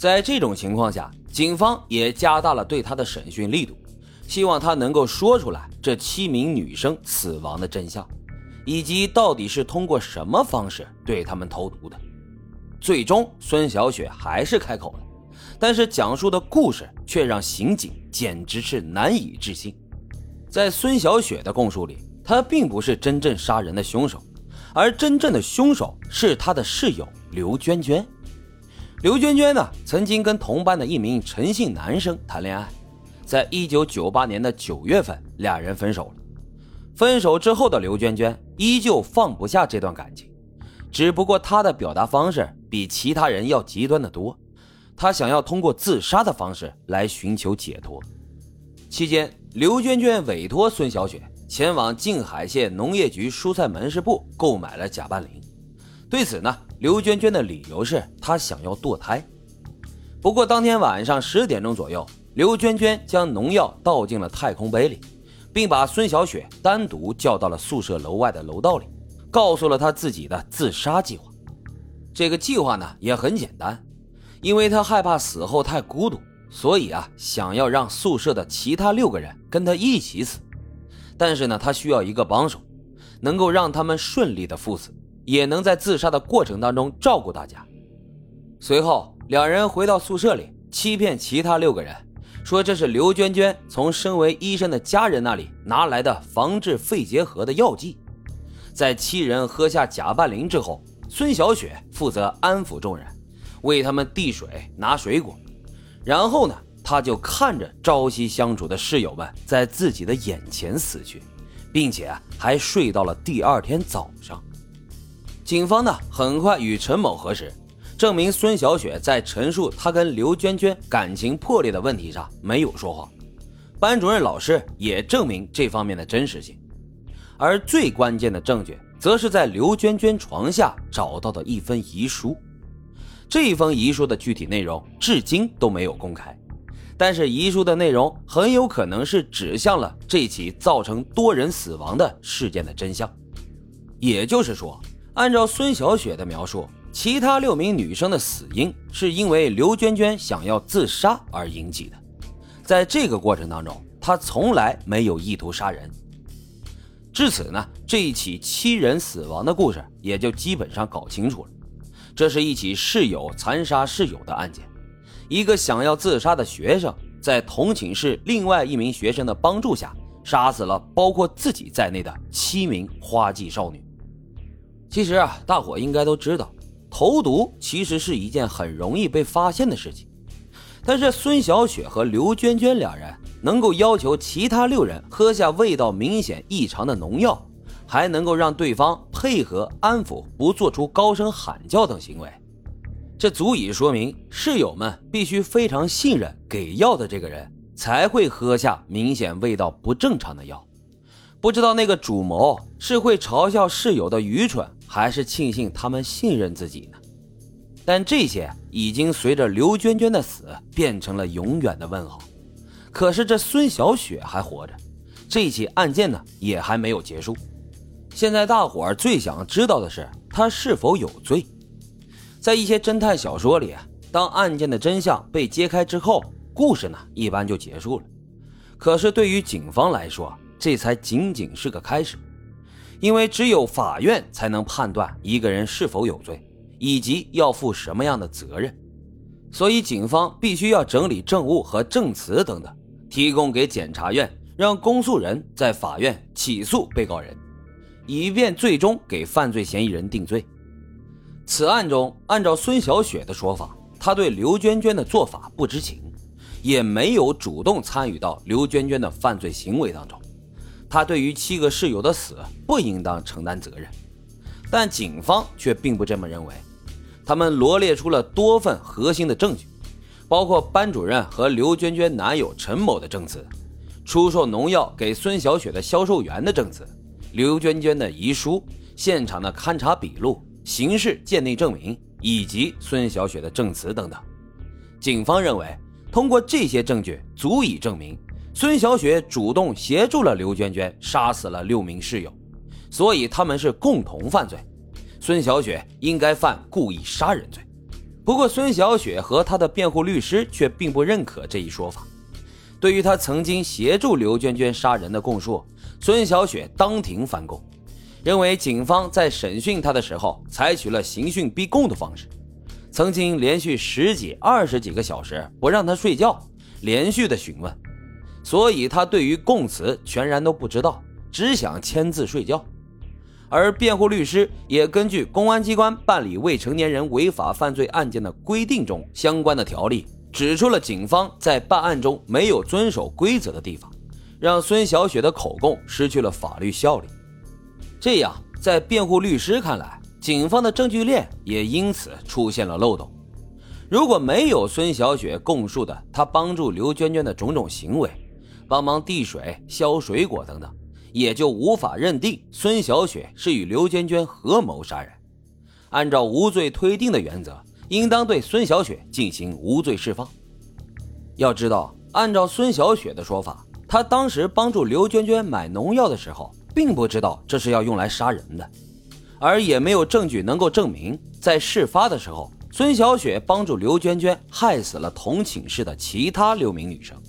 在这种情况下，警方也加大了对他的审讯力度，希望他能够说出来这七名女生死亡的真相，以及到底是通过什么方式对他们投毒的。最终，孙小雪还是开口了，但是讲述的故事却让刑警简直是难以置信。在孙小雪的供述里，她并不是真正杀人的凶手，而真正的凶手是她的室友刘娟娟。刘娟娟呢，曾经跟同班的一名陈姓男生谈恋爱，在一九九八年的九月份，俩人分手了。分手之后的刘娟娟依旧放不下这段感情，只不过她的表达方式比其他人要极端的多，她想要通过自杀的方式来寻求解脱。期间，刘娟娟委托孙小雪前往静海县农业局蔬菜门市部购买了甲拌磷。对此呢，刘娟娟的理由是她想要堕胎。不过当天晚上十点钟左右，刘娟娟将农药倒进了太空杯里，并把孙小雪单独叫到了宿舍楼外的楼道里，告诉了她自己的自杀计划。这个计划呢也很简单，因为她害怕死后太孤独，所以啊想要让宿舍的其他六个人跟她一起死。但是呢，她需要一个帮手，能够让他们顺利的赴死。也能在自杀的过程当中照顾大家。随后，两人回到宿舍里，欺骗其他六个人，说这是刘娟娟从身为医生的家人那里拿来的防治肺结核的药剂。在七人喝下甲拌磷之后，孙小雪负责安抚众人，为他们递水、拿水果。然后呢，他就看着朝夕相处的室友们在自己的眼前死去，并且还睡到了第二天早上。警方呢，很快与陈某核实，证明孙小雪在陈述她跟刘娟娟感情破裂的问题上没有说谎。班主任老师也证明这方面的真实性。而最关键的证据，则是在刘娟娟床下找到的一份遗书。这封遗书的具体内容至今都没有公开，但是遗书的内容很有可能是指向了这起造成多人死亡的事件的真相。也就是说。按照孙小雪的描述，其他六名女生的死因是因为刘娟娟想要自杀而引起的。在这个过程当中，她从来没有意图杀人。至此呢，这一起七人死亡的故事也就基本上搞清楚了。这是一起室友残杀室友的案件。一个想要自杀的学生，在同寝室另外一名学生的帮助下，杀死了包括自己在内的七名花季少女。其实啊，大伙应该都知道，投毒其实是一件很容易被发现的事情。但是孙小雪和刘娟娟两人能够要求其他六人喝下味道明显异常的农药，还能够让对方配合安抚，不做出高声喊叫等行为，这足以说明室友们必须非常信任给药的这个人，才会喝下明显味道不正常的药。不知道那个主谋是会嘲笑室友的愚蠢。还是庆幸他们信任自己呢，但这些已经随着刘娟娟的死变成了永远的问号。可是这孙小雪还活着，这起案件呢也还没有结束。现在大伙儿最想知道的是她是否有罪。在一些侦探小说里，当案件的真相被揭开之后，故事呢一般就结束了。可是对于警方来说，这才仅仅是个开始。因为只有法院才能判断一个人是否有罪，以及要负什么样的责任，所以警方必须要整理证物和证词等等，提供给检察院，让公诉人在法院起诉被告人，以便最终给犯罪嫌疑人定罪。此案中，按照孙小雪的说法，她对刘娟娟的做法不知情，也没有主动参与到刘娟娟的犯罪行为当中。他对于七个室友的死不应当承担责任，但警方却并不这么认为。他们罗列出了多份核心的证据，包括班主任和刘娟娟男友陈某的证词，出售农药给孙小雪的销售员的证词，刘娟娟的遗书、现场的勘查笔录、刑事鉴定证明以及孙小雪的证词等等。警方认为，通过这些证据足以证明。孙小雪主动协助了刘娟娟杀死了六名室友，所以他们是共同犯罪。孙小雪应该犯故意杀人罪。不过，孙小雪和她的辩护律师却并不认可这一说法。对于她曾经协助刘娟娟杀人的供述，孙小雪当庭翻供，认为警方在审讯她的时候采取了刑讯逼供的方式，曾经连续十几、二十几个小时不让她睡觉，连续的询问，所以他对于供词全然都不知道，只想签字睡觉。而辩护律师也根据公安机关办理未成年人违法犯罪案件的规定中相关的条例，指出了警方在办案中没有遵守规则的地方，让孙小雪的口供失去了法律效力。这样，在辩护律师看来，警方的证据链也因此出现了漏洞。如果没有孙小雪供述的她帮助刘娟娟的种种行为，帮忙递水、削水果等等。也就无法认定孙小雪是与刘娟娟合谋杀人。按照无罪推定的原则，应当对孙小雪进行无罪释放。要知道，按照孙小雪的说法，她当时帮助刘娟娟买农药的时候，并不知道这是要用来杀人的，而也没有证据能够证明在事发的时候，孙小雪帮助刘娟娟害死了同寝室的其他六名女生。